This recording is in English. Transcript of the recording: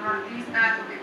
these Northeast Methodist